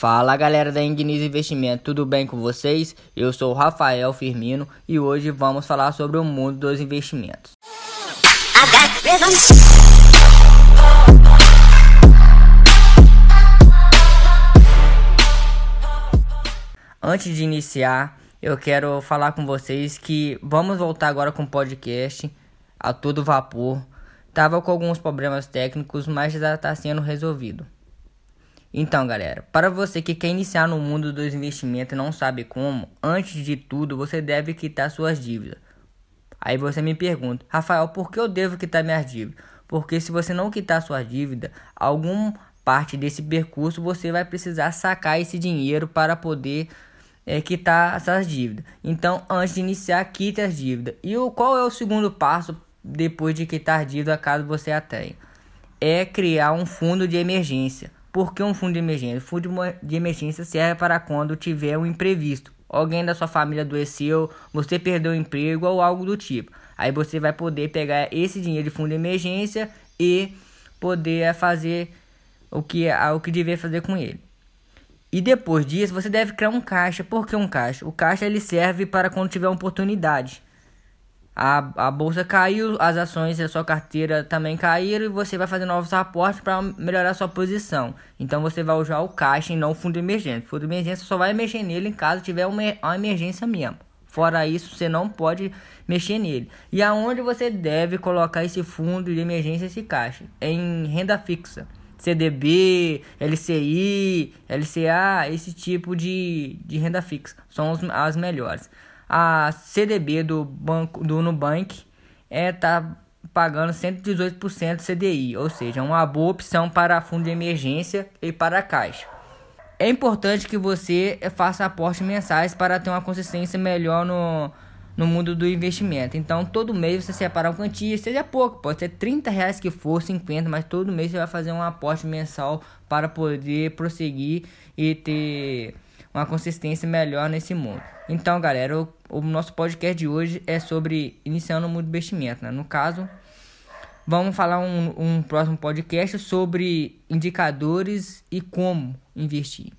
Fala galera da Ignis Investimento, tudo bem com vocês? Eu sou Rafael Firmino e hoje vamos falar sobre o mundo dos investimentos. Antes de iniciar, eu quero falar com vocês que vamos voltar agora com o podcast a todo vapor. Tava com alguns problemas técnicos, mas já está sendo resolvido. Então, galera, para você que quer iniciar no mundo dos investimentos e não sabe como, antes de tudo você deve quitar suas dívidas. Aí você me pergunta, Rafael, por que eu devo quitar minhas dívidas? Porque se você não quitar sua dívida, algum parte desse percurso você vai precisar sacar esse dinheiro para poder é, quitar essas dívidas. Então, antes de iniciar, quite as dívidas. E o, qual é o segundo passo depois de quitar dívida caso você a tenha? É criar um fundo de emergência. Por que um fundo de emergência? O fundo de emergência serve para quando tiver um imprevisto. Alguém da sua família adoeceu, você perdeu o emprego ou algo do tipo. Aí você vai poder pegar esse dinheiro de fundo de emergência e poder fazer o que, o que dever fazer com ele. E depois disso, você deve criar um caixa. Por que um caixa? O caixa ele serve para quando tiver oportunidade a, a bolsa caiu, as ações da sua carteira também caíram e você vai fazer novos aportes para melhorar sua posição. Então você vai usar o caixa e não o fundo de emergência. O fundo de emergência só vai mexer nele em caso tiver uma, uma emergência mesmo. Fora isso, você não pode mexer nele. E aonde você deve colocar esse fundo de emergência, esse caixa? Em renda fixa. CDB, LCI, LCA, esse tipo de, de renda fixa são as melhores a CDB do banco do Nubank é tá pagando 118% CDI, ou seja, uma boa opção para fundo de emergência e para caixa. É importante que você faça aportes mensais para ter uma consistência melhor no, no mundo do investimento. Então, todo mês você separa uma quantia, seja pouco, pode ser 30 reais que for, 50, mas todo mês você vai fazer um aporte mensal para poder prosseguir e ter uma consistência melhor nesse mundo. Então, galera, o, o nosso podcast de hoje é sobre iniciando o mundo do investimento. Né? No caso, vamos falar um, um próximo podcast sobre indicadores e como investir.